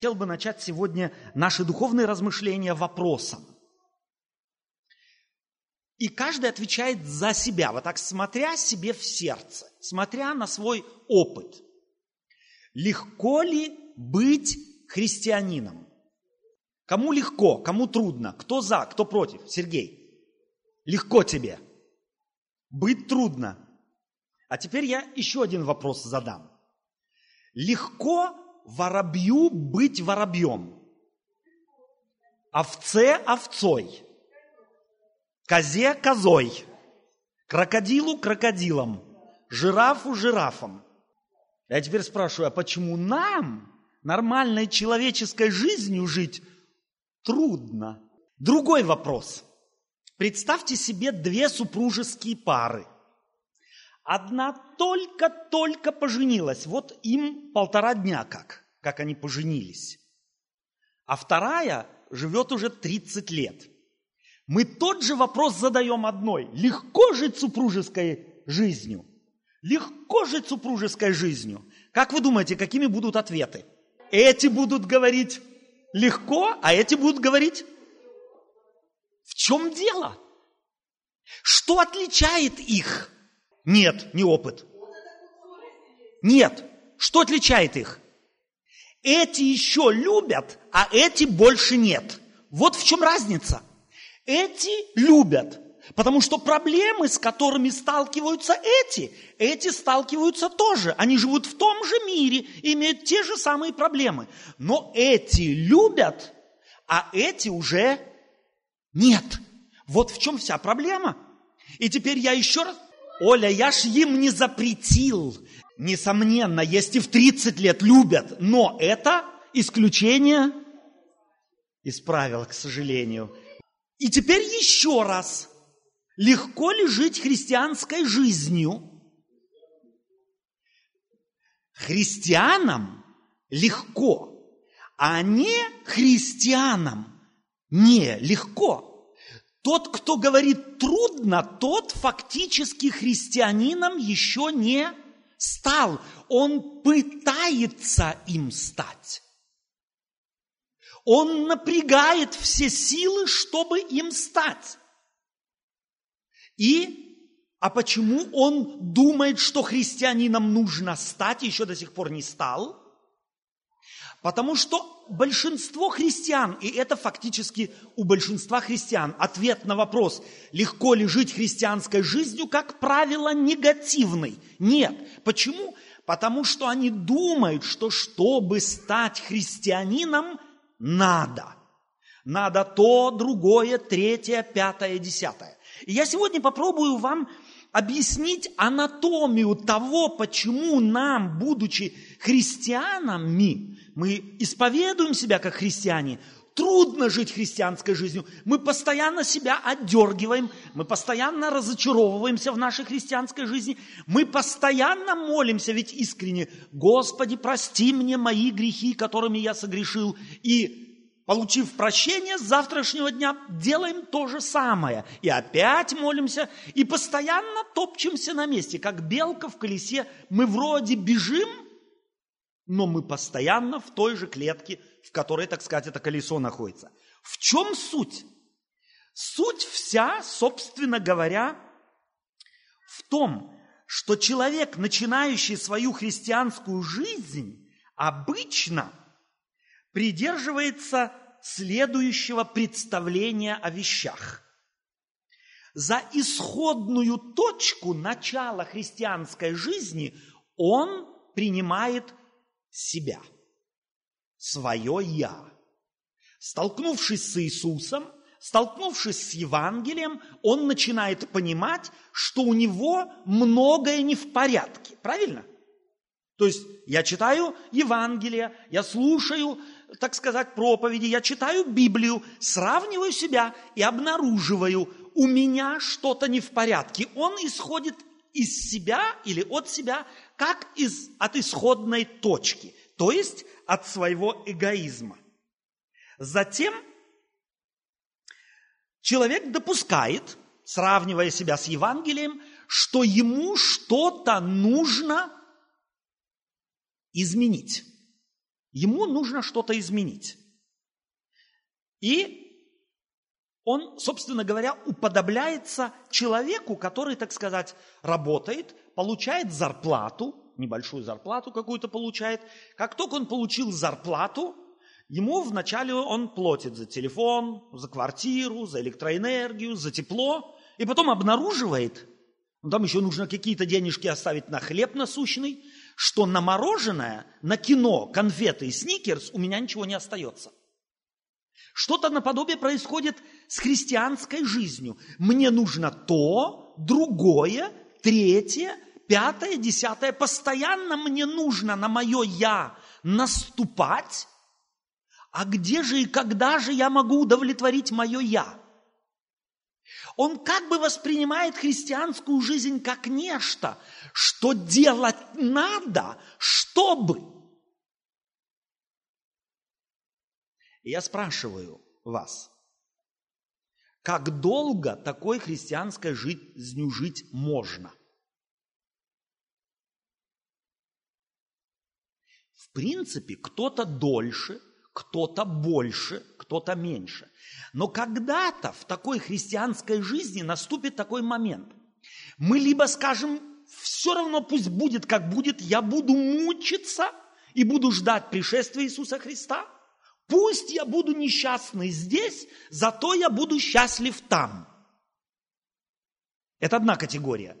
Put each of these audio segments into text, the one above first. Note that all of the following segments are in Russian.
Хотел бы начать сегодня наши духовные размышления вопросом. И каждый отвечает за себя, вот так смотря себе в сердце, смотря на свой опыт. Легко ли быть христианином? Кому легко, кому трудно? Кто за, кто против? Сергей, легко тебе. Быть трудно. А теперь я еще один вопрос задам. Легко воробью быть воробьем, овце овцой, козе козой, крокодилу крокодилом, жирафу жирафом. Я теперь спрашиваю, а почему нам нормальной человеческой жизнью жить трудно? Другой вопрос. Представьте себе две супружеские пары – Одна только-только поженилась, вот им полтора дня как, как они поженились. А вторая живет уже 30 лет. Мы тот же вопрос задаем одной. Легко жить супружеской жизнью? Легко жить супружеской жизнью? Как вы думаете, какими будут ответы? Эти будут говорить легко, а эти будут говорить в чем дело? Что отличает их? Нет, не опыт. Нет. Что отличает их? Эти еще любят, а эти больше нет. Вот в чем разница. Эти любят, потому что проблемы, с которыми сталкиваются эти, эти сталкиваются тоже. Они живут в том же мире, имеют те же самые проблемы. Но эти любят, а эти уже нет. Вот в чем вся проблема. И теперь я еще раз Оля, я ж им не запретил. Несомненно, есть и в 30 лет любят, но это исключение из правил, к сожалению. И теперь еще раз. Легко ли жить христианской жизнью? Христианам легко, а не христианам не легко. Тот, кто говорит трудно, тот фактически христианином еще не стал. Он пытается им стать. Он напрягает все силы, чтобы им стать. И, а почему он думает, что христианином нужно стать, еще до сих пор не стал? Потому что большинство христиан, и это фактически у большинства христиан, ответ на вопрос, легко ли жить христианской жизнью, как правило, негативный. Нет. Почему? Потому что они думают, что чтобы стать христианином, надо. Надо то, другое, третье, пятое, десятое. И я сегодня попробую вам объяснить анатомию того, почему нам, будучи христианами, мы исповедуем себя как христиане, трудно жить христианской жизнью. Мы постоянно себя отдергиваем, мы постоянно разочаровываемся в нашей христианской жизни, мы постоянно молимся, ведь искренне, Господи, прости мне мои грехи, которыми я согрешил, и получив прощение с завтрашнего дня, делаем то же самое. И опять молимся, и постоянно топчемся на месте, как белка в колесе. Мы вроде бежим, но мы постоянно в той же клетке, в которой, так сказать, это колесо находится. В чем суть? Суть вся, собственно говоря, в том, что человек, начинающий свою христианскую жизнь, обычно придерживается следующего представления о вещах. За исходную точку начала христианской жизни он принимает себя, свое «я». Столкнувшись с Иисусом, столкнувшись с Евангелием, он начинает понимать, что у него многое не в порядке. Правильно? То есть я читаю Евангелие, я слушаю, так сказать, проповеди, я читаю Библию, сравниваю себя и обнаруживаю, у меня что-то не в порядке. Он исходит из себя или от себя как из, от исходной точки, то есть от своего эгоизма. Затем человек допускает, сравнивая себя с Евангелием, что ему что-то нужно изменить. ему нужно что-то изменить. И он, собственно говоря, уподобляется человеку, который, так сказать, работает, получает зарплату, небольшую зарплату какую-то получает. Как только он получил зарплату, ему вначале он платит за телефон, за квартиру, за электроэнергию, за тепло, и потом обнаруживает, ну, там еще нужно какие-то денежки оставить на хлеб насущный, что на мороженое, на кино, конфеты и сникерс у меня ничего не остается. Что-то наподобие происходит с христианской жизнью. Мне нужно то, другое, третье, пятое, десятое. Постоянно мне нужно на мое «я» наступать. А где же и когда же я могу удовлетворить мое «я»? Он как бы воспринимает христианскую жизнь как нечто, что делать надо, чтобы. я спрашиваю вас, как долго такой христианской жизнью жить можно? В принципе, кто-то дольше, кто-то больше, кто-то меньше. Но когда-то в такой христианской жизни наступит такой момент. Мы либо скажем, все равно пусть будет, как будет, я буду мучиться и буду ждать пришествия Иисуса Христа. Пусть я буду несчастный здесь, зато я буду счастлив там. Это одна категория.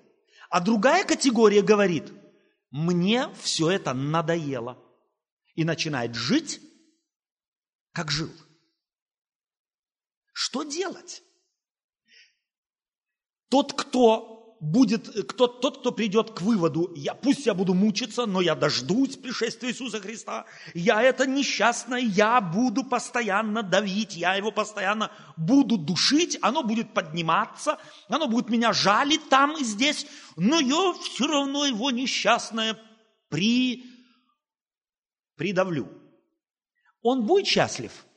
А другая категория говорит, мне все это надоело. И начинает жить, как жил. Что делать? Тот, кто будет, кто, тот, кто придет к выводу, я, пусть я буду мучиться, но я дождусь пришествия Иисуса Христа, я это несчастное, я буду постоянно давить, я его постоянно буду душить, оно будет подниматься, оно будет меня жалить там и здесь, но я все равно его несчастное при, придавлю. Он будет счастлив –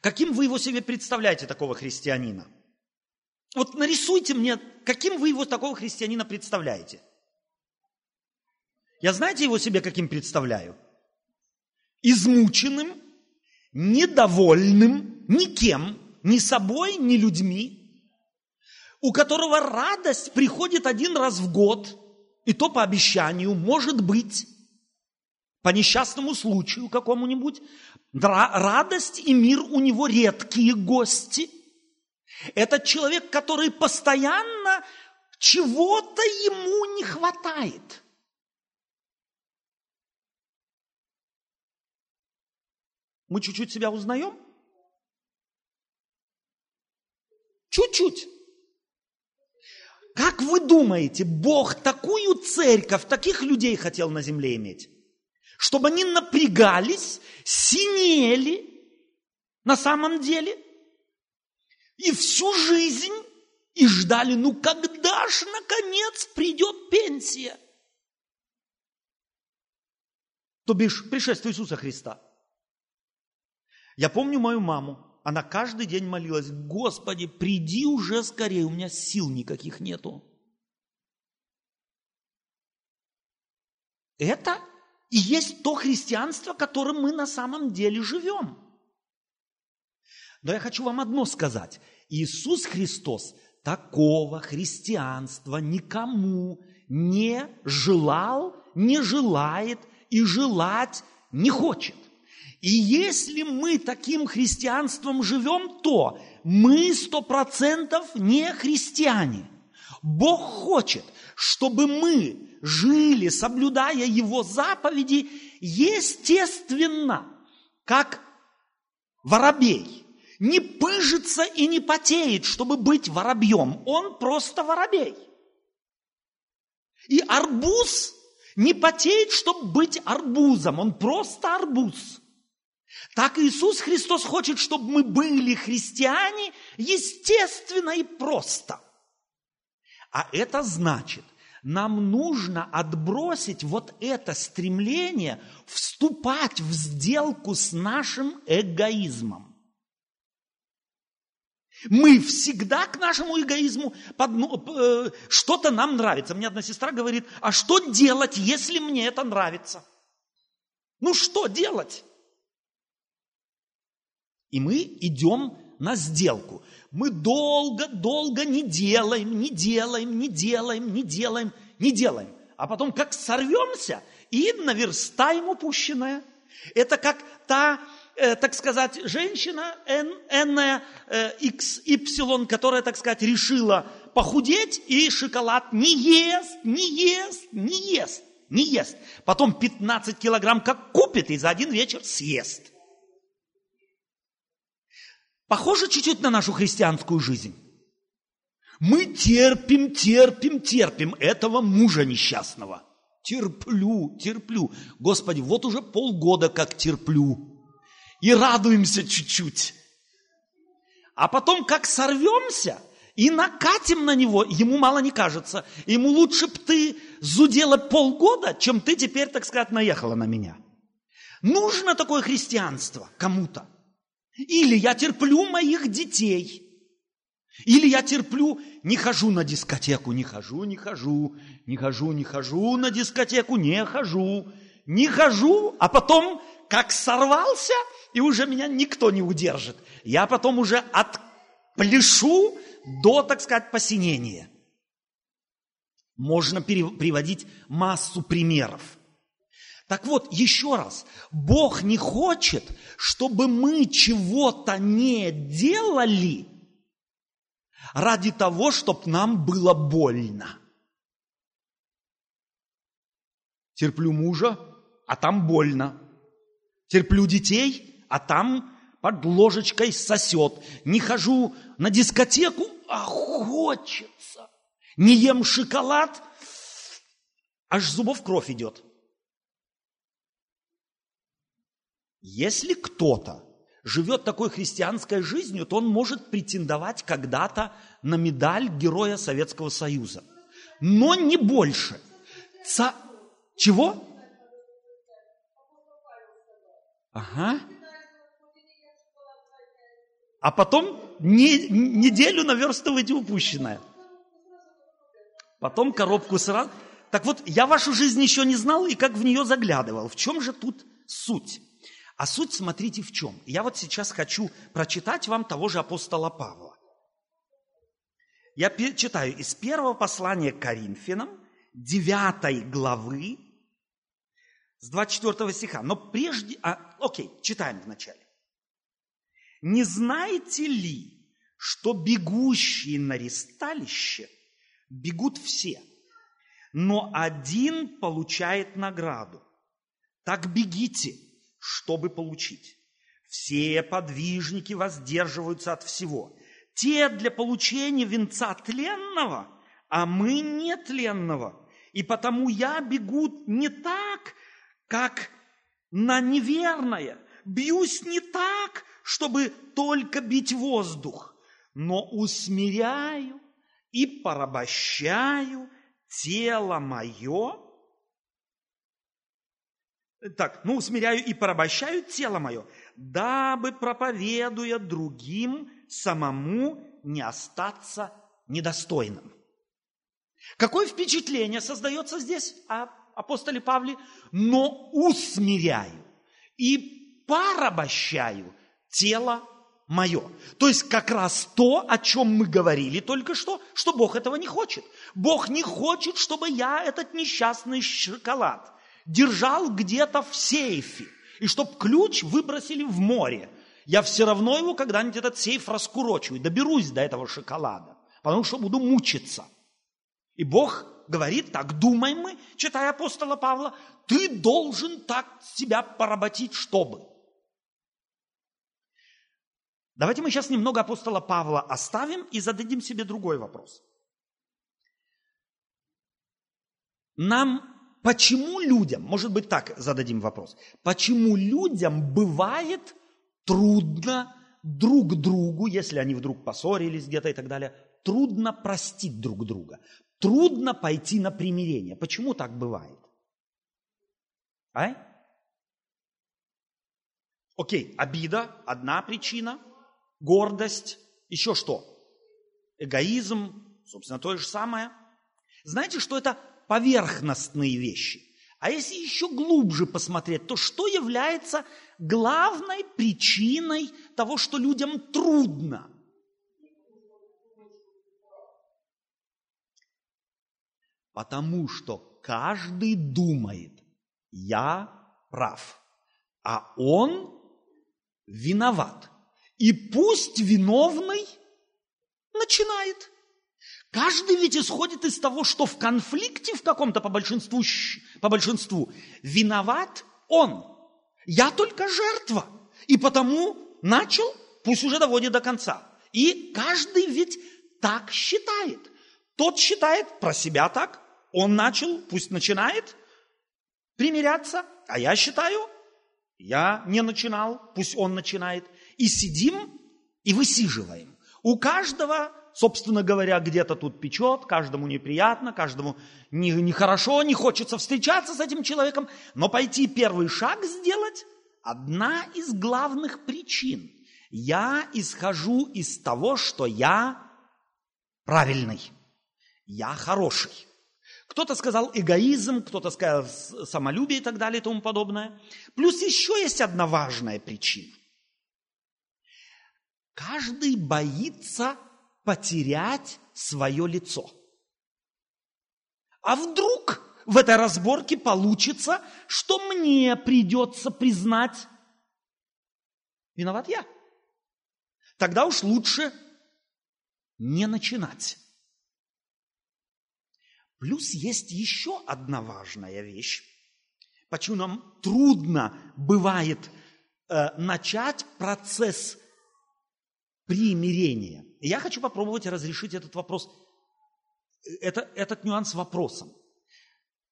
Каким вы его себе представляете, такого христианина? Вот нарисуйте мне, каким вы его такого христианина представляете. Я знаете его себе каким представляю? Измученным, недовольным никем, ни собой, ни людьми, у которого радость приходит один раз в год, и то по обещанию, может быть, по несчастному случаю какому-нибудь, радость и мир у него редкие гости. Это человек, который постоянно чего-то ему не хватает. Мы чуть-чуть себя узнаем? Чуть-чуть. Как вы думаете, Бог такую церковь, таких людей хотел на земле иметь? Чтобы они напрягались, синели на самом деле и всю жизнь и ждали, ну когда ж наконец придет пенсия? То бишь пришествие Иисуса Христа. Я помню мою маму, она каждый день молилась, Господи, приди уже скорее, у меня сил никаких нету. Это и есть то христианство, которым мы на самом деле живем. Но я хочу вам одно сказать. Иисус Христос такого христианства никому не желал, не желает и желать не хочет. И если мы таким христианством живем, то мы сто процентов не христиане. Бог хочет, чтобы мы жили, соблюдая Его заповеди, естественно, как воробей. Не пыжится и не потеет, чтобы быть воробьем. Он просто воробей. И арбуз не потеет, чтобы быть арбузом. Он просто арбуз. Так Иисус Христос хочет, чтобы мы были христиане естественно и просто. А это значит – нам нужно отбросить вот это стремление вступать в сделку с нашим эгоизмом. Мы всегда к нашему эгоизму э, что-то нам нравится. Мне одна сестра говорит, а что делать, если мне это нравится? Ну что делать? И мы идем на сделку. Мы долго-долго не делаем, не делаем, не делаем, не делаем, не делаем. А потом как сорвемся и наверстаем упущенное. Это как та, э, так сказать, женщина N, N, э, X, Y, которая, так сказать, решила похудеть и шоколад не ест, не ест, не ест, не ест. Потом 15 килограмм как купит и за один вечер съест. Похоже чуть-чуть на нашу христианскую жизнь. Мы терпим, терпим, терпим этого мужа несчастного. Терплю, терплю. Господи, вот уже полгода как терплю. И радуемся чуть-чуть. А потом как сорвемся и накатим на него, ему мало не кажется. Ему лучше бы ты зудела полгода, чем ты теперь, так сказать, наехала на меня. Нужно такое христианство кому-то. Или я терплю моих детей. Или я терплю, не хожу на дискотеку, не хожу, не хожу, не хожу, не хожу на дискотеку, не хожу, не хожу, а потом как сорвался, и уже меня никто не удержит. Я потом уже отпляшу до, так сказать, посинения. Можно приводить массу примеров. Так вот, еще раз, Бог не хочет, чтобы мы чего-то не делали ради того, чтобы нам было больно. Терплю мужа, а там больно. Терплю детей, а там под ложечкой сосет. Не хожу на дискотеку, а хочется. Не ем шоколад, аж зубов кровь идет. Если кто-то живет такой христианской жизнью, то он может претендовать когда-то на медаль Героя Советского Союза. Но не больше. Ца... Чего? Ага. А потом не, неделю наверстываете упущенное. Потом коробку сразу. Так вот, я вашу жизнь еще не знал и как в нее заглядывал. В чем же тут суть? А суть, смотрите, в чем. Я вот сейчас хочу прочитать вам того же апостола Павла. Я читаю из первого послания к Коринфянам, 9 главы, с 24 стиха. Но прежде... А, окей, читаем вначале. «Не знаете ли, что бегущие на ресталище бегут все, но один получает награду? Так бегите» чтобы получить. Все подвижники воздерживаются от всего. Те для получения венца тленного, а мы нетленного. И потому я бегу не так, как на неверное. Бьюсь не так, чтобы только бить воздух, но усмиряю и порабощаю тело мое так, ну, усмиряю и порабощаю тело мое, дабы, проповедуя другим, самому не остаться недостойным. Какое впечатление создается здесь апостоле Павле? Но усмиряю и порабощаю тело мое. То есть как раз то, о чем мы говорили только что, что Бог этого не хочет. Бог не хочет, чтобы я этот несчастный шоколад – держал где-то в сейфе, и чтоб ключ выбросили в море. Я все равно его когда-нибудь этот сейф раскурочу и доберусь до этого шоколада, потому что буду мучиться. И Бог говорит, так думаем мы, читая апостола Павла, ты должен так себя поработить, чтобы. Давайте мы сейчас немного апостола Павла оставим и зададим себе другой вопрос. Нам Почему людям, может быть так зададим вопрос, почему людям бывает трудно друг другу, если они вдруг поссорились где-то и так далее, трудно простить друг друга, трудно пойти на примирение. Почему так бывает? А? Окей, обида – одна причина, гордость, еще что? Эгоизм, собственно, то же самое. Знаете, что это поверхностные вещи. А если еще глубже посмотреть, то что является главной причиной того, что людям трудно? Потому что каждый думает, я прав, а он виноват. И пусть виновный начинает. Каждый ведь исходит из того, что в конфликте в каком-то по большинству, по большинству виноват он. Я только жертва. И потому начал, пусть уже доводит до конца. И каждый ведь так считает. Тот считает про себя так, он начал, пусть начинает примиряться, а я считаю, я не начинал, пусть он начинает. И сидим и высиживаем. У каждого, собственно говоря, где-то тут печет, каждому неприятно, каждому нехорошо, не, не хочется встречаться с этим человеком. Но пойти первый шаг сделать – одна из главных причин. Я исхожу из того, что я правильный, я хороший. Кто-то сказал эгоизм, кто-то сказал самолюбие и так далее и тому подобное. Плюс еще есть одна важная причина. Каждый боится потерять свое лицо. А вдруг в этой разборке получится, что мне придется признать, виноват я. Тогда уж лучше не начинать. Плюс есть еще одна важная вещь. Почему нам трудно бывает э, начать процесс примирения. И я хочу попробовать разрешить этот вопрос, это, этот нюанс вопросом.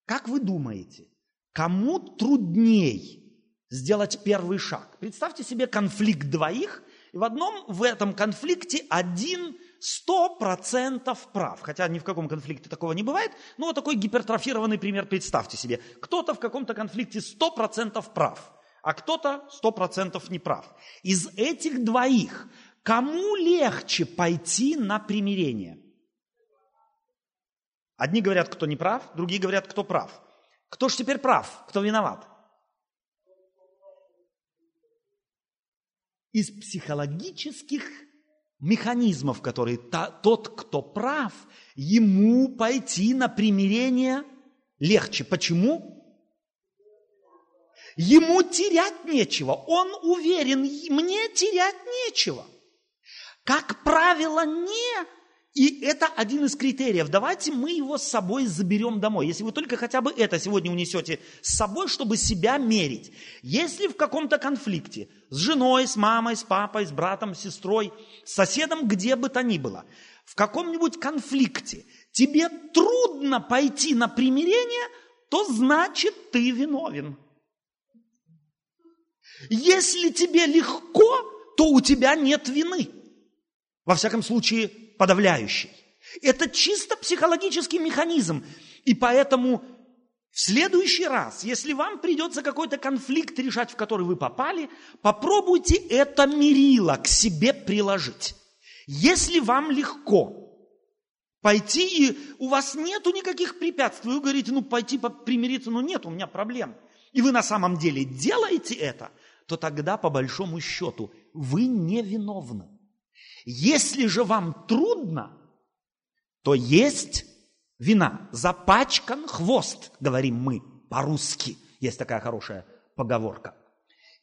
Как вы думаете, кому трудней сделать первый шаг? Представьте себе конфликт двоих, и в одном в этом конфликте один сто процентов прав. Хотя ни в каком конфликте такого не бывает, но вот такой гипертрофированный пример представьте себе. Кто-то в каком-то конфликте сто процентов прав, а кто-то сто процентов не прав. Из этих двоих кому легче пойти на примирение? Одни говорят, кто не прав, другие говорят, кто прав. Кто же теперь прав, кто виноват? Из психологических механизмов, которые та, тот, кто прав, ему пойти на примирение легче. Почему? Ему терять нечего. Он уверен, мне терять нечего. Как правило, не и это один из критериев. Давайте мы его с собой заберем домой. Если вы только хотя бы это сегодня унесете с собой, чтобы себя мерить. Если в каком-то конфликте с женой, с мамой, с папой, с братом, с сестрой, с соседом, где бы то ни было, в каком-нибудь конфликте тебе трудно пойти на примирение, то значит ты виновен. Если тебе легко, то у тебя нет вины. Во всяком случае, подавляющий. Это чисто психологический механизм. И поэтому в следующий раз, если вам придется какой-то конфликт решать, в который вы попали, попробуйте это мерило к себе приложить. Если вам легко пойти, и у вас нету никаких препятствий, вы говорите, ну пойти примириться, ну нет, у меня проблем. И вы на самом деле делаете это, то тогда по большому счету вы не виновны. Если же вам трудно, то есть вина. Запачкан хвост, говорим мы по-русски. Есть такая хорошая поговорка.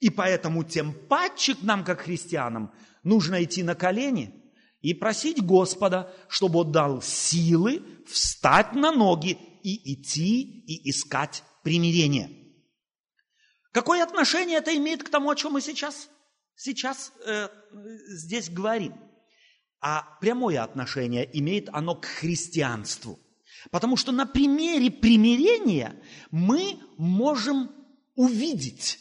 И поэтому тем паче нам, как христианам, нужно идти на колени и просить Господа, чтобы Он дал силы встать на ноги и идти и искать примирение. Какое отношение это имеет к тому, о чем мы сейчас, сейчас э, здесь говорим? А прямое отношение имеет оно к христианству. Потому что на примере примирения мы можем увидеть,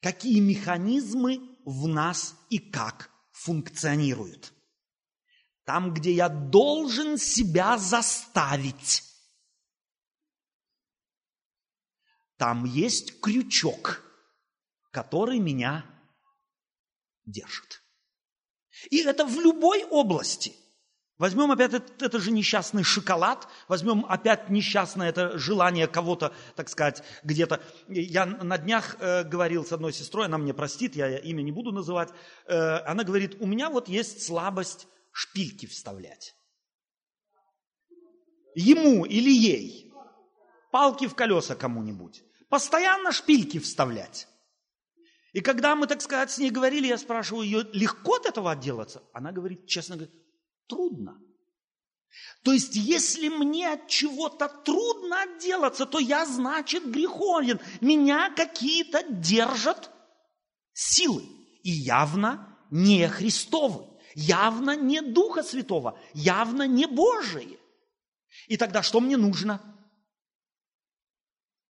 какие механизмы в нас и как функционируют. Там, где я должен себя заставить, там есть крючок, который меня держит. И это в любой области. Возьмем опять это, это же несчастный шоколад, возьмем опять несчастное это желание кого-то, так сказать, где-то. Я на днях э, говорил с одной сестрой, она мне простит, я имя не буду называть. Э, она говорит, у меня вот есть слабость шпильки вставлять. Ему или ей. Палки в колеса кому-нибудь. Постоянно шпильки вставлять. И когда мы, так сказать, с ней говорили, я спрашиваю ее, легко от этого отделаться? Она говорит, честно говоря, трудно. То есть, если мне от чего-то трудно отделаться, то я, значит, греховен. Меня какие-то держат силы. И явно не Христовы, явно не Духа Святого, явно не Божие. И тогда что мне нужно?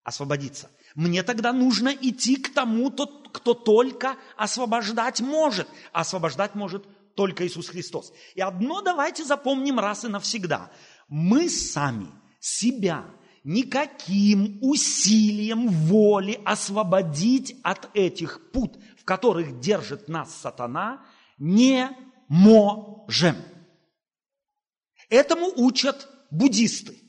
Освободиться. Мне тогда нужно идти к тому, кто только освобождать может. Освобождать может только Иисус Христос. И одно давайте запомним раз и навсегда. Мы сами себя никаким усилием воли освободить от этих пут, в которых держит нас сатана, не можем. Этому учат буддисты,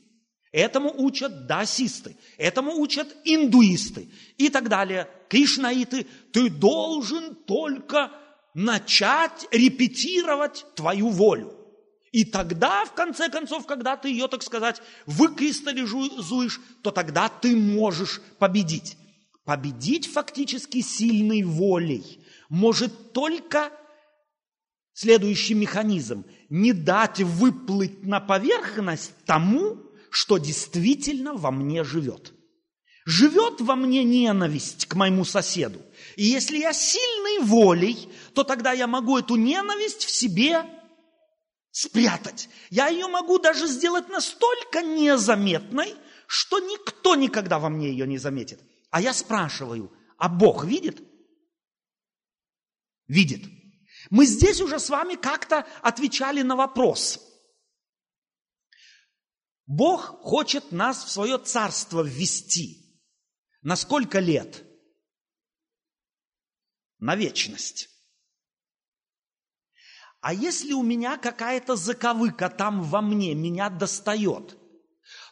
этому учат даосисты, этому учат индуисты и так далее. Кришнаиты, ты должен только начать репетировать твою волю. И тогда, в конце концов, когда ты ее, так сказать, выкристаллизуешь, то тогда ты можешь победить. Победить фактически сильной волей может только следующий механизм. Не дать выплыть на поверхность тому, что действительно во мне живет. Живет во мне ненависть к моему соседу. И если я сильной волей, то тогда я могу эту ненависть в себе спрятать. Я ее могу даже сделать настолько незаметной, что никто никогда во мне ее не заметит. А я спрашиваю, а Бог видит? Видит. Мы здесь уже с вами как-то отвечали на вопрос. Бог хочет нас в свое царство ввести – на сколько лет? На вечность. А если у меня какая-то заковыка там во мне меня достает,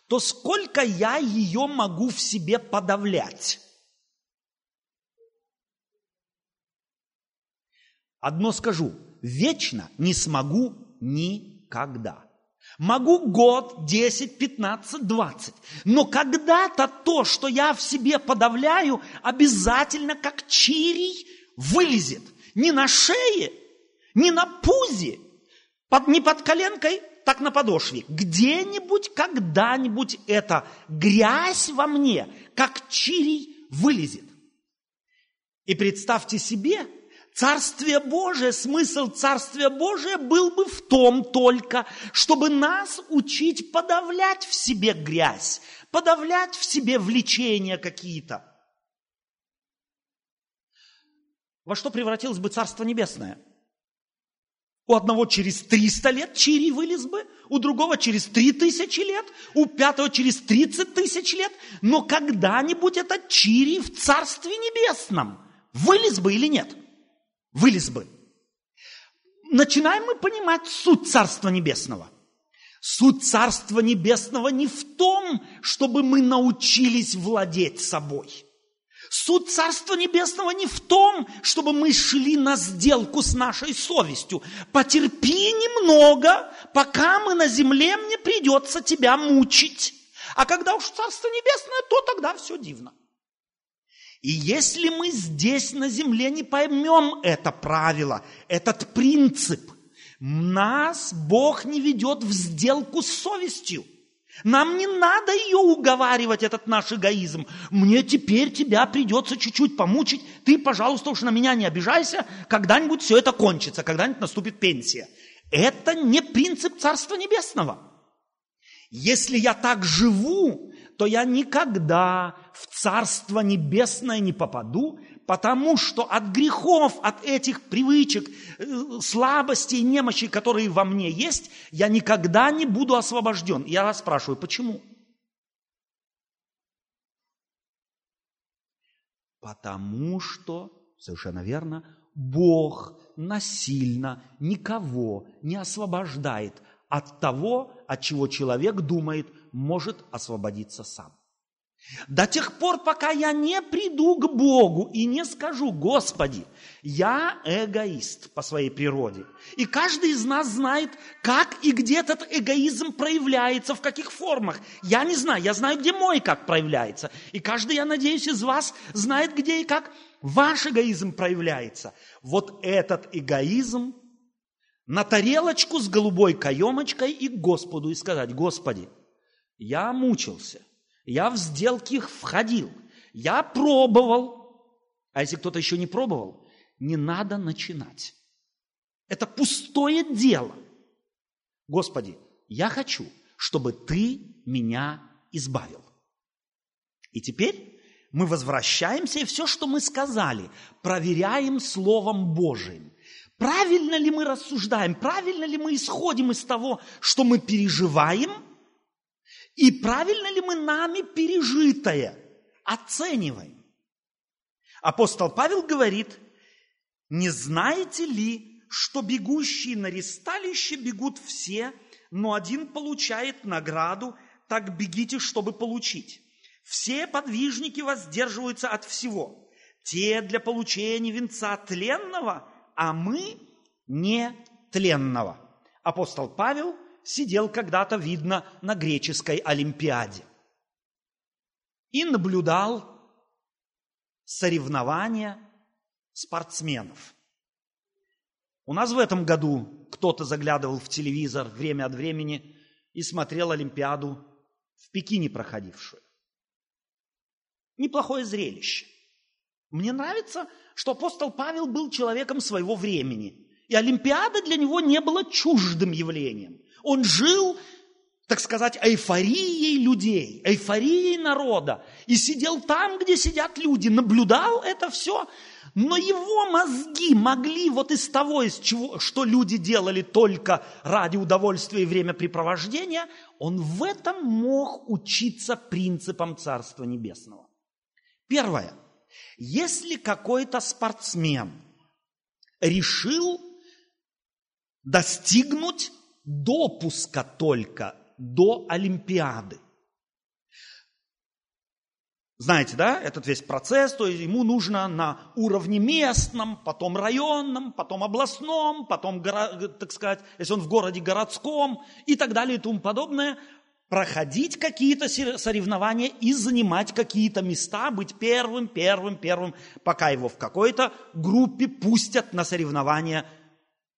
то сколько я ее могу в себе подавлять? Одно скажу, вечно не смогу никогда. Могу год, 10, 15, 20. Но когда-то то, что я в себе подавляю, обязательно как чирий вылезет. Не на шее, не на пузе, под, не под коленкой, так на подошве. Где-нибудь, когда-нибудь эта грязь во мне, как чирий, вылезет. И представьте себе, Царствие Божие, смысл Царствия Божия был бы в том только, чтобы нас учить подавлять в себе грязь, подавлять в себе влечения какие-то. Во что превратилось бы Царство Небесное? У одного через 300 лет чири вылез бы, у другого через 3000 лет, у пятого через 30 тысяч лет. Но когда-нибудь этот чири в Царстве Небесном вылез бы или нет? Вылез бы. Начинаем мы понимать суть Царства Небесного. Суть Царства Небесного не в том, чтобы мы научились владеть собой. Суть Царства Небесного не в том, чтобы мы шли на сделку с нашей совестью. Потерпи немного, пока мы на земле, мне придется тебя мучить. А когда уж Царство Небесное, то тогда все дивно. И если мы здесь на земле не поймем это правило, этот принцип, нас Бог не ведет в сделку с совестью. Нам не надо ее уговаривать, этот наш эгоизм. Мне теперь тебя придется чуть-чуть помучить. Ты, пожалуйста, уж на меня не обижайся. Когда-нибудь все это кончится, когда-нибудь наступит пенсия. Это не принцип Царства Небесного. Если я так живу, то я никогда в Царство Небесное не попаду, потому что от грехов, от этих привычек, э, слабостей, немощей, которые во мне есть, я никогда не буду освобожден. Я вас спрашиваю, почему? Потому что, совершенно верно, Бог насильно никого не освобождает от того, от чего человек думает, может освободиться сам. До тех пор, пока я не приду к Богу и не скажу, Господи, я эгоист по своей природе. И каждый из нас знает, как и где этот эгоизм проявляется, в каких формах. Я не знаю, я знаю, где мой как проявляется. И каждый, я надеюсь, из вас знает, где и как ваш эгоизм проявляется. Вот этот эгоизм на тарелочку с голубой каемочкой и к Господу и сказать, Господи, я мучился, я в сделки их входил. Я пробовал. А если кто-то еще не пробовал, не надо начинать. Это пустое дело. Господи, я хочу, чтобы Ты меня избавил. И теперь мы возвращаемся, и все, что мы сказали, проверяем Словом Божиим. Правильно ли мы рассуждаем, правильно ли мы исходим из того, что мы переживаем – и правильно ли мы нами пережитое оцениваем? Апостол Павел говорит, не знаете ли, что бегущие на ресталище бегут все, но один получает награду, так бегите, чтобы получить. Все подвижники воздерживаются от всего. Те для получения венца тленного, а мы не тленного. Апостол Павел – сидел когда-то, видно, на греческой Олимпиаде и наблюдал соревнования спортсменов. У нас в этом году кто-то заглядывал в телевизор время от времени и смотрел Олимпиаду в Пекине проходившую. Неплохое зрелище. Мне нравится, что апостол Павел был человеком своего времени. И Олимпиада для него не была чуждым явлением. Он жил, так сказать, эйфорией людей, эйфорией народа. И сидел там, где сидят люди, наблюдал это все. Но его мозги могли вот из того, из чего, что люди делали только ради удовольствия и времяпрепровождения, он в этом мог учиться принципам Царства Небесного. Первое. Если какой-то спортсмен решил достигнуть допуска только до Олимпиады. Знаете, да, этот весь процесс, то есть ему нужно на уровне местном, потом районном, потом областном, потом, так сказать, если он в городе городском и так далее и тому подобное, проходить какие-то соревнования и занимать какие-то места, быть первым, первым, первым, пока его в какой-то группе пустят на соревнования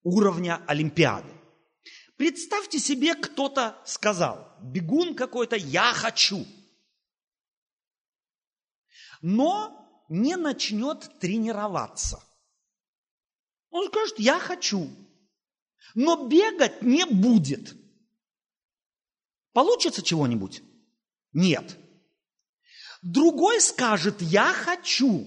уровня Олимпиады. Представьте себе, кто-то сказал, бегун какой-то, я хочу. Но не начнет тренироваться. Он скажет, я хочу. Но бегать не будет. Получится чего-нибудь? Нет. Другой скажет, я хочу,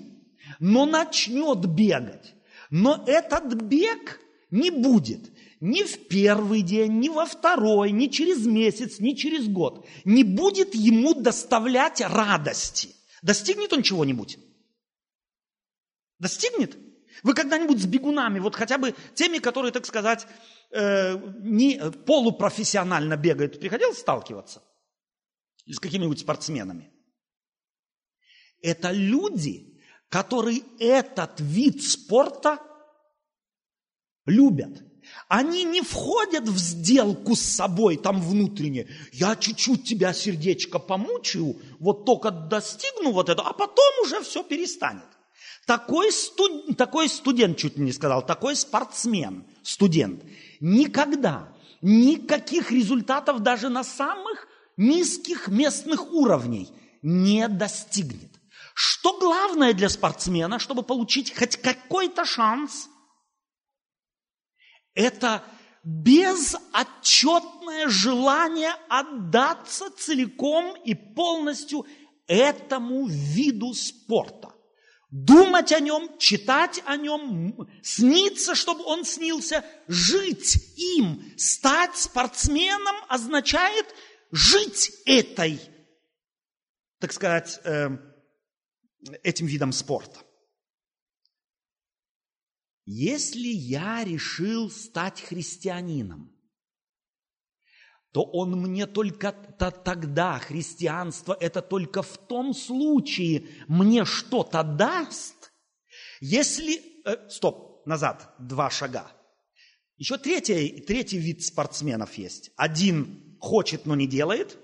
но начнет бегать. Но этот бег не будет ни в первый день, ни во второй, ни через месяц, ни через год не будет ему доставлять радости. Достигнет он чего-нибудь? Достигнет? Вы когда-нибудь с бегунами, вот хотя бы теми, которые, так сказать, э, не полупрофессионально бегают, приходилось сталкиваться? С какими-нибудь спортсменами? Это люди, которые этот вид спорта любят. Они не входят в сделку с собой там внутренне. Я чуть-чуть тебя сердечко помучаю, вот только достигну вот это, а потом уже все перестанет. Такой, студ... такой студент, чуть не сказал, такой спортсмен, студент, никогда никаких результатов даже на самых низких местных уровней не достигнет. Что главное для спортсмена, чтобы получить хоть какой-то шанс – это безотчетное желание отдаться целиком и полностью этому виду спорта. Думать о нем, читать о нем, сниться, чтобы он снился, жить им, стать спортсменом означает жить этой, так сказать, э, этим видом спорта. Если я решил стать христианином, то он мне только -то тогда, христианство это только в том случае мне что-то даст, если... Э, стоп, назад, два шага. Еще третий, третий вид спортсменов есть. Один хочет, но не делает.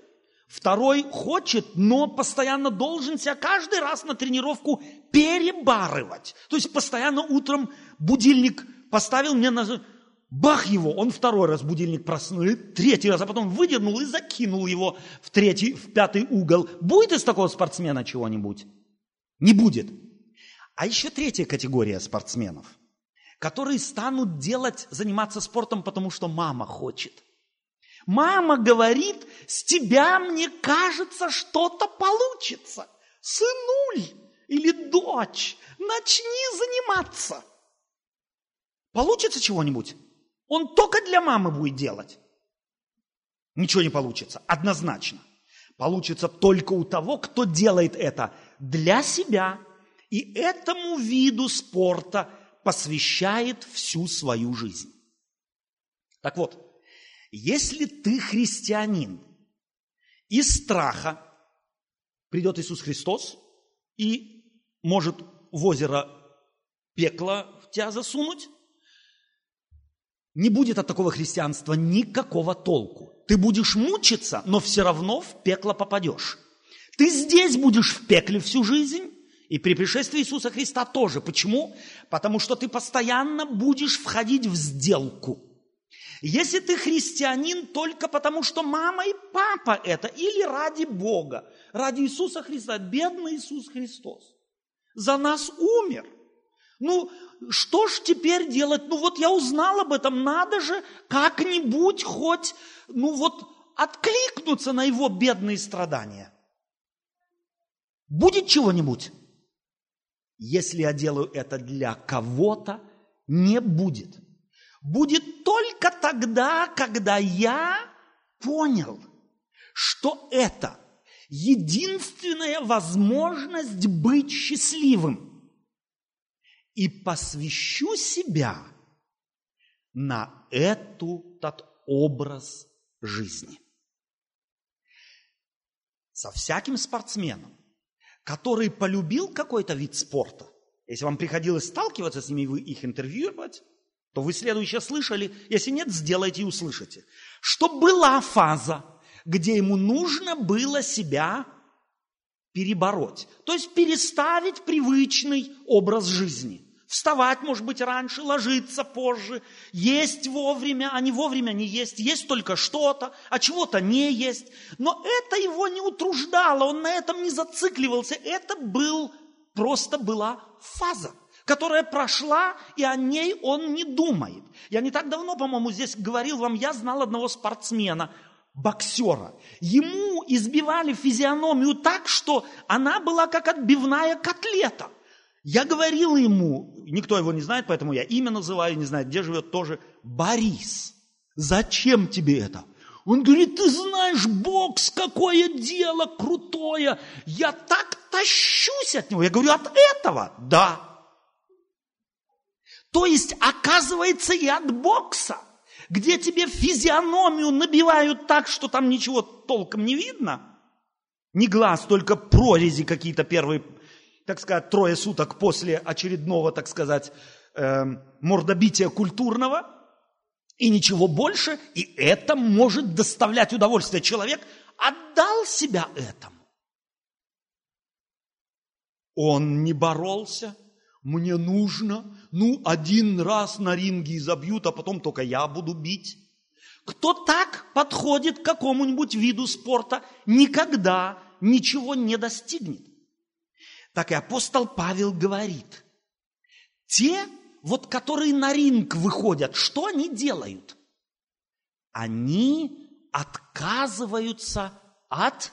Второй хочет, но постоянно должен себя каждый раз на тренировку перебарывать. То есть постоянно утром будильник поставил мне на... Бах его, он второй раз будильник проснул, третий раз, а потом выдернул и закинул его в третий, в пятый угол. Будет из такого спортсмена чего-нибудь? Не будет. А еще третья категория спортсменов, которые станут делать, заниматься спортом, потому что мама хочет. Мама говорит, с тебя, мне кажется, что-то получится. Сынуль или дочь, начни заниматься. Получится чего-нибудь? Он только для мамы будет делать. Ничего не получится, однозначно. Получится только у того, кто делает это для себя и этому виду спорта посвящает всю свою жизнь. Так вот, если ты христианин, из страха придет Иисус Христос и может в озеро пекла в тебя засунуть, не будет от такого христианства никакого толку. Ты будешь мучиться, но все равно в пекло попадешь. Ты здесь будешь в пекле всю жизнь, и при пришествии Иисуса Христа тоже. Почему? Потому что ты постоянно будешь входить в сделку. Если ты христианин только потому, что мама и папа это, или ради Бога, ради Иисуса Христа, бедный Иисус Христос, за нас умер. Ну, что ж теперь делать? Ну вот я узнал об этом, надо же как-нибудь хоть, ну вот откликнуться на его бедные страдания. Будет чего-нибудь? Если я делаю это для кого-то, не будет. Будет только тогда, когда я понял, что это единственная возможность быть счастливым – и посвящу себя на этот образ жизни. Со всяким спортсменом, который полюбил какой-то вид спорта, если вам приходилось сталкиваться с ними вы их интервьюировать, то вы следующее слышали, если нет, сделайте и услышите, что была фаза, где ему нужно было себя перебороть, то есть переставить привычный образ жизни. Вставать, может быть, раньше, ложиться позже, есть вовремя, а не вовремя не есть, есть только что-то, а чего-то не есть. Но это его не утруждало, он на этом не зацикливался. Это был, просто была фаза, которая прошла, и о ней он не думает. Я не так давно, по-моему, здесь говорил вам, я знал одного спортсмена, боксера. Ему избивали физиономию так, что она была как отбивная котлета. Я говорил ему, никто его не знает, поэтому я имя называю, не знает, где живет тоже, Борис. Зачем тебе это? Он говорит, ты знаешь, бокс, какое дело крутое. Я так тащусь от него. Я говорю, от этого? Да. То есть, оказывается, и от бокса, где тебе физиономию набивают так, что там ничего толком не видно, не глаз, только прорези какие-то первые так сказать, трое суток после очередного, так сказать, э, мордобития культурного, и ничего больше, и это может доставлять удовольствие. Человек отдал себя этому. Он не боролся, мне нужно, ну, один раз на ринге изобьют, а потом только я буду бить. Кто так подходит к какому-нибудь виду спорта, никогда ничего не достигнет. Так и апостол Павел говорит, те, вот которые на ринг выходят, что они делают? Они отказываются от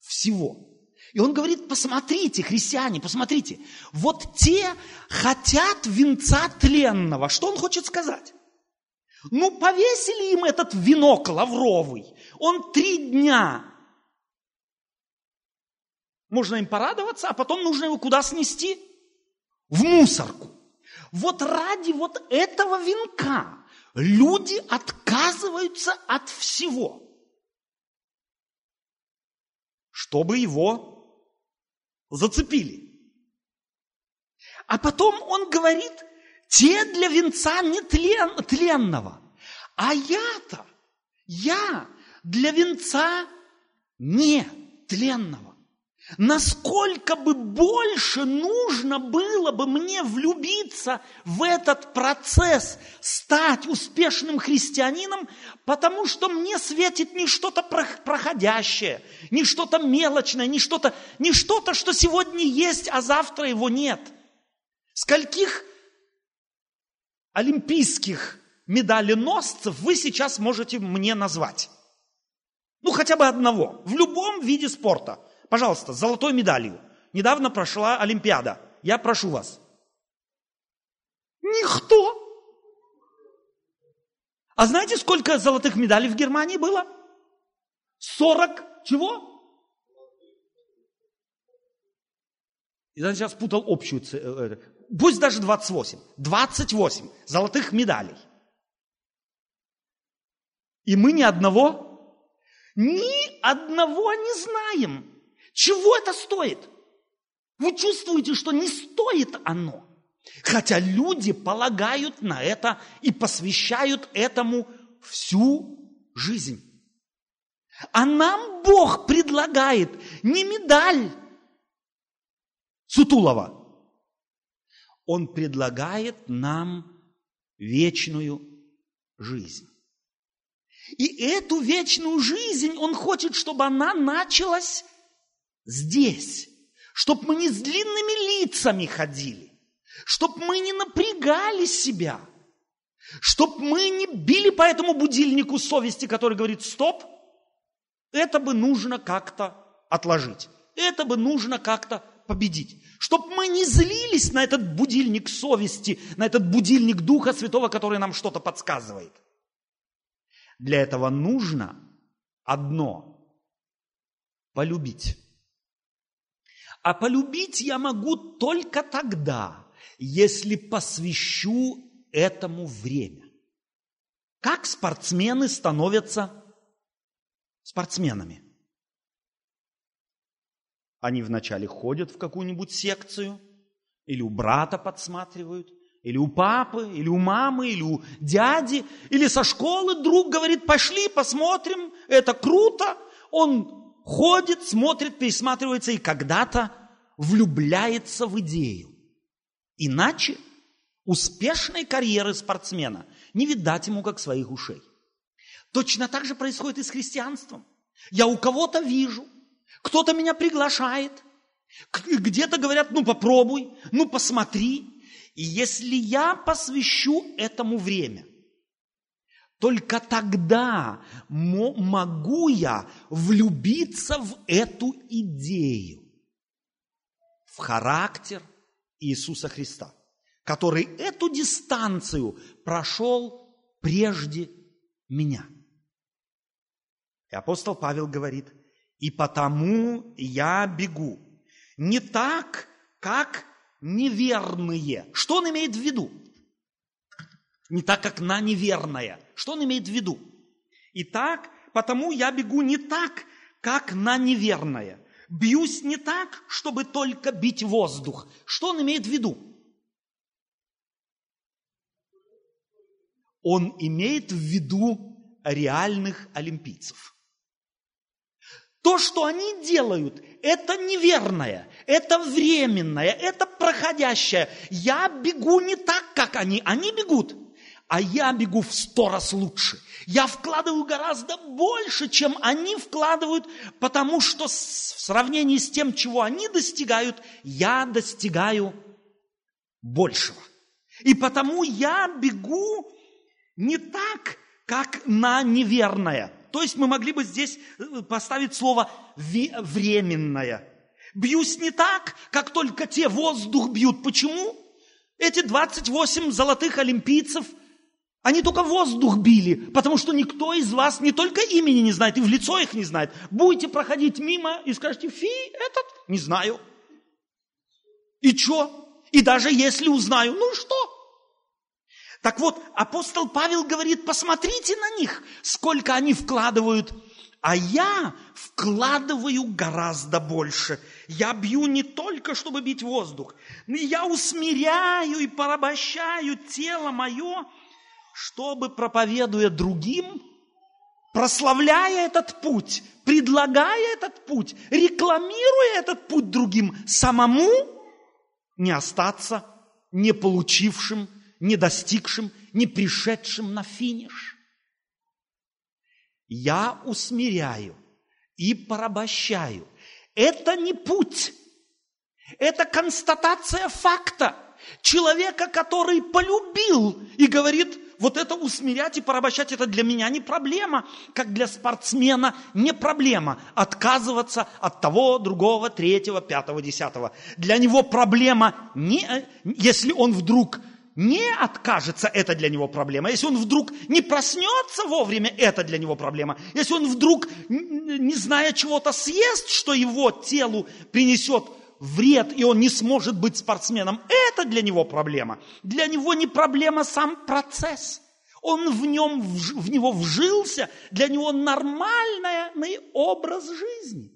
всего. И он говорит, посмотрите, христиане, посмотрите, вот те хотят венца тленного. Что он хочет сказать? Ну, повесили им этот венок лавровый. Он три дня можно им порадоваться, а потом нужно его куда снести? В мусорку. Вот ради вот этого венка, люди отказываются от всего, чтобы его зацепили. А потом он говорит, те для венца не тлен, тленного, а я-то, я для венца не тленного. Насколько бы больше нужно было бы мне влюбиться в этот процесс, стать успешным христианином, потому что мне светит не что-то проходящее, не что-то мелочное, не что-то, не что-то, что сегодня есть, а завтра его нет. Скольких олимпийских медаленосцев вы сейчас можете мне назвать? Ну, хотя бы одного. В любом виде спорта – Пожалуйста, с золотой медалью. Недавно прошла Олимпиада. Я прошу вас. Никто. А знаете, сколько золотых медалей в Германии было? 40 чего? Я сейчас путал общую, э, пусть даже 28. 28 золотых медалей. И мы ни одного, ни одного не знаем. Чего это стоит? Вы чувствуете, что не стоит оно. Хотя люди полагают на это и посвящают этому всю жизнь. А нам Бог предлагает не медаль Сутулова. Он предлагает нам вечную жизнь. И эту вечную жизнь Он хочет, чтобы она началась здесь, чтобы мы не с длинными лицами ходили, чтобы мы не напрягали себя, чтобы мы не били по этому будильнику совести, который говорит, стоп, это бы нужно как-то отложить, это бы нужно как-то победить. Чтобы мы не злились на этот будильник совести, на этот будильник Духа Святого, который нам что-то подсказывает. Для этого нужно одно – полюбить. А полюбить я могу только тогда, если посвящу этому время. Как спортсмены становятся спортсменами? Они вначале ходят в какую-нибудь секцию, или у брата подсматривают, или у папы, или у мамы, или у дяди, или со школы друг говорит, пошли, посмотрим, это круто. Он ходит, смотрит, пересматривается и когда-то влюбляется в идею. Иначе успешной карьеры спортсмена не видать ему как своих ушей. Точно так же происходит и с христианством. Я у кого-то вижу, кто-то меня приглашает, где-то говорят, ну попробуй, ну посмотри. И если я посвящу этому время, только тогда могу я влюбиться в эту идею, в характер Иисуса Христа, который эту дистанцию прошел прежде меня. И апостол Павел говорит, и потому я бегу. Не так, как неверные. Что он имеет в виду? Не так, как на неверное. Что он имеет в виду? Итак, потому я бегу не так, как на неверное. Бьюсь не так, чтобы только бить воздух. Что он имеет в виду? Он имеет в виду реальных олимпийцев. То, что они делают, это неверное, это временное, это проходящее. Я бегу не так, как они. Они бегут а я бегу в сто раз лучше. Я вкладываю гораздо больше, чем они вкладывают, потому что в сравнении с тем, чего они достигают, я достигаю большего. И потому я бегу не так, как на неверное. То есть мы могли бы здесь э, поставить слово «временное». Бьюсь не так, как только те воздух бьют. Почему? Эти 28 золотых олимпийцев – они только воздух били, потому что никто из вас не только имени не знает, и в лицо их не знает. Будете проходить мимо и скажете, фи, этот, не знаю. И что? И даже если узнаю, ну что? Так вот, апостол Павел говорит, посмотрите на них, сколько они вкладывают, а я вкладываю гораздо больше. Я бью не только, чтобы бить воздух, но я усмиряю и порабощаю тело мое, чтобы, проповедуя другим, прославляя этот путь, предлагая этот путь, рекламируя этот путь другим, самому не остаться не получившим не достигшим, не пришедшим на финиш. Я усмиряю и порабощаю. Это не путь. Это констатация факта. Человека, который полюбил и говорит, вот это усмирять и порабощать, это для меня не проблема, как для спортсмена не проблема отказываться от того, другого, третьего, пятого, десятого. Для него проблема, не, если он вдруг не откажется, это для него проблема. Если он вдруг не проснется вовремя, это для него проблема. Если он вдруг, не зная чего-то, съест, что его телу принесет вред, и он не сможет быть спортсменом, это для него проблема. Для него не проблема сам процесс. Он в, нем, в него вжился, для него нормальный образ жизни.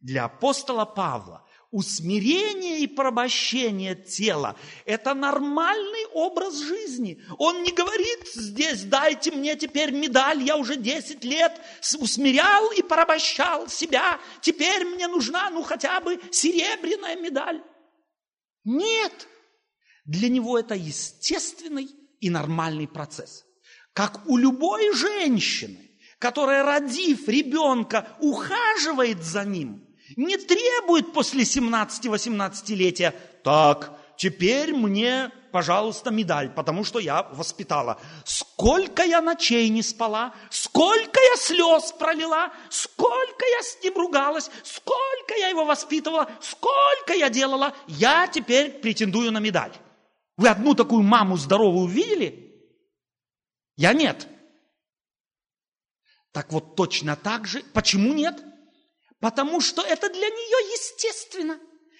Для апостола Павла Усмирение и порабощение тела – это нормальный образ жизни. Он не говорит здесь, дайте мне теперь медаль, я уже 10 лет усмирял и порабощал себя, теперь мне нужна ну хотя бы серебряная медаль. Нет, для него это естественный и нормальный процесс. Как у любой женщины, которая, родив ребенка, ухаживает за ним – не требует после 17-18-летия, так, теперь мне, пожалуйста, медаль, потому что я воспитала. Сколько я ночей не спала, сколько я слез пролила, сколько я с ним ругалась, сколько я его воспитывала, сколько я делала, я теперь претендую на медаль. Вы одну такую маму здоровую видели? Я нет. Так вот точно так же, почему нет? Потому что это для нее естественно.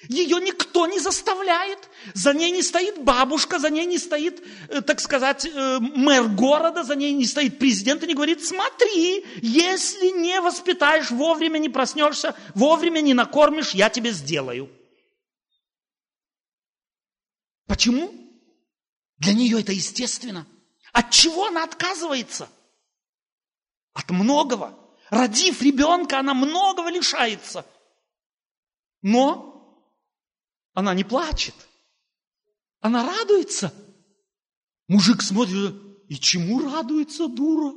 Ее никто не заставляет. За ней не стоит бабушка, за ней не стоит, э, так сказать, э, мэр города, за ней не стоит президент и не говорит, смотри, если не воспитаешь, вовремя не проснешься, вовремя не накормишь, я тебе сделаю. Почему? Для нее это естественно. От чего она отказывается? От многого. Родив ребенка, она многого лишается. Но она не плачет. Она радуется. Мужик смотрит, и чему радуется дура?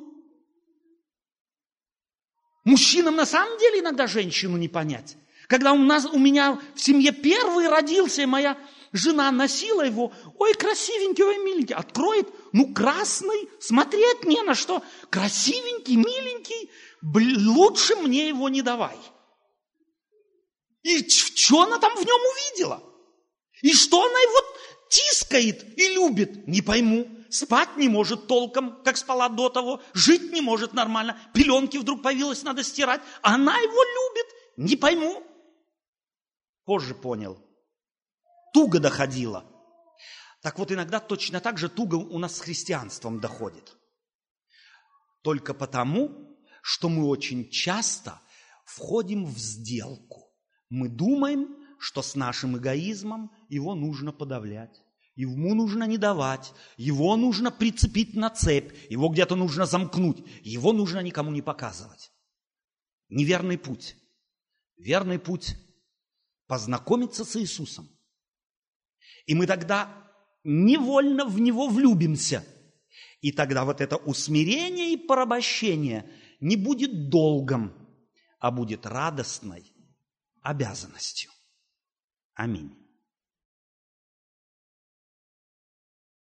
Мужчинам на самом деле иногда женщину не понять. Когда у, нас, у меня в семье первый родился, и моя жена носила его, ой, красивенький, ой, миленький, откроет, ну, красный, смотреть не на что, красивенький, миленький, лучше мне его не давай. И что она там в нем увидела? И что она его тискает и любит? Не пойму. Спать не может толком, как спала до того. Жить не может нормально. Пеленки вдруг появилась, надо стирать. Она его любит. Не пойму. Позже понял. Туго доходила. Так вот, иногда точно так же туго у нас с христианством доходит. Только потому, что мы очень часто входим в сделку. Мы думаем, что с нашим эгоизмом его нужно подавлять. Ему нужно не давать, его нужно прицепить на цепь, его где-то нужно замкнуть, его нужно никому не показывать. Неверный путь. Верный путь – познакомиться с Иисусом. И мы тогда невольно в Него влюбимся. И тогда вот это усмирение и порабощение – не будет долгом, а будет радостной обязанностью. Аминь.